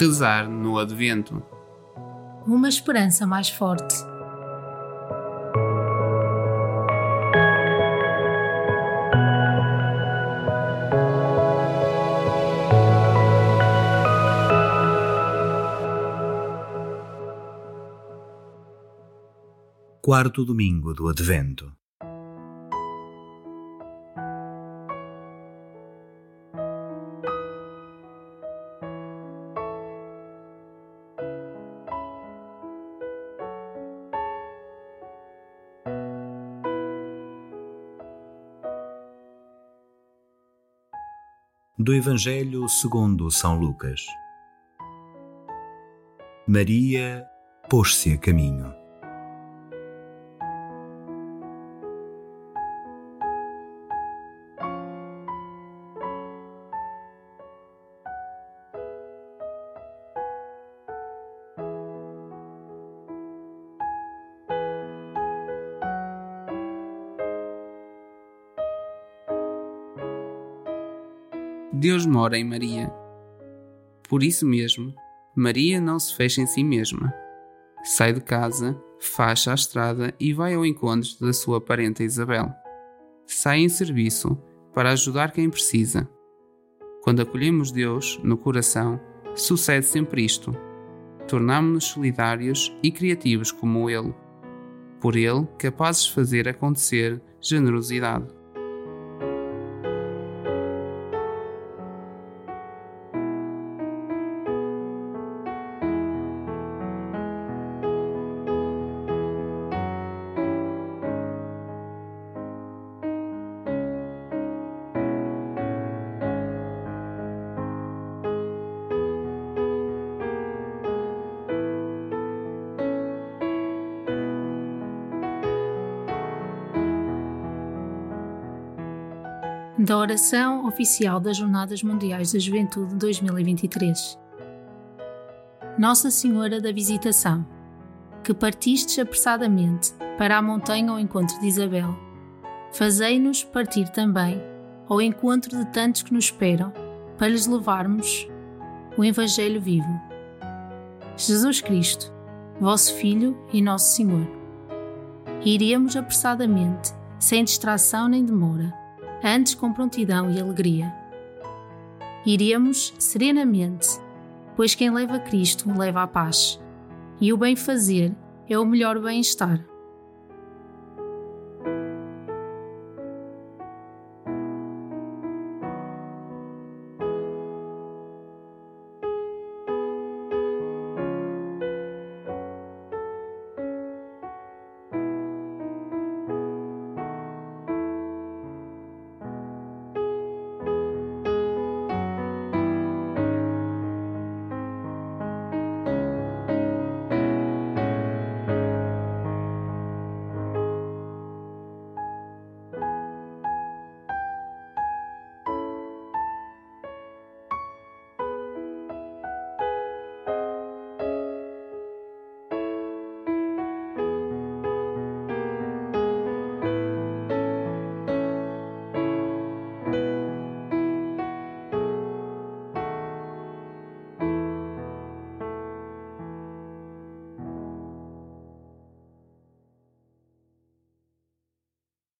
Rezar no Advento. Uma esperança mais forte. Quarto domingo do Advento. Do Evangelho segundo São Lucas. Maria pôs-se a caminho. Deus mora em Maria. Por isso mesmo, Maria não se fecha em si mesma. Sai de casa, faixa a estrada e vai ao encontro da sua parenta Isabel. Sai em serviço para ajudar quem precisa. Quando acolhemos Deus no coração, sucede sempre isto. Tornamos-nos solidários e criativos como Ele. Por Ele, capazes de fazer acontecer generosidade. Da oração oficial das Jornadas Mundiais da Juventude 2023. Nossa Senhora da Visitação, que partistes apressadamente para a montanha ao encontro de Isabel, fazei-nos partir também ao encontro de tantos que nos esperam, para lhes levarmos o Evangelho vivo. Jesus Cristo, vosso Filho e nosso Senhor. Iremos apressadamente, sem distração nem demora antes com prontidão e alegria. Iremos serenamente, pois quem leva Cristo leva a paz, e o bem-fazer é o melhor bem-estar.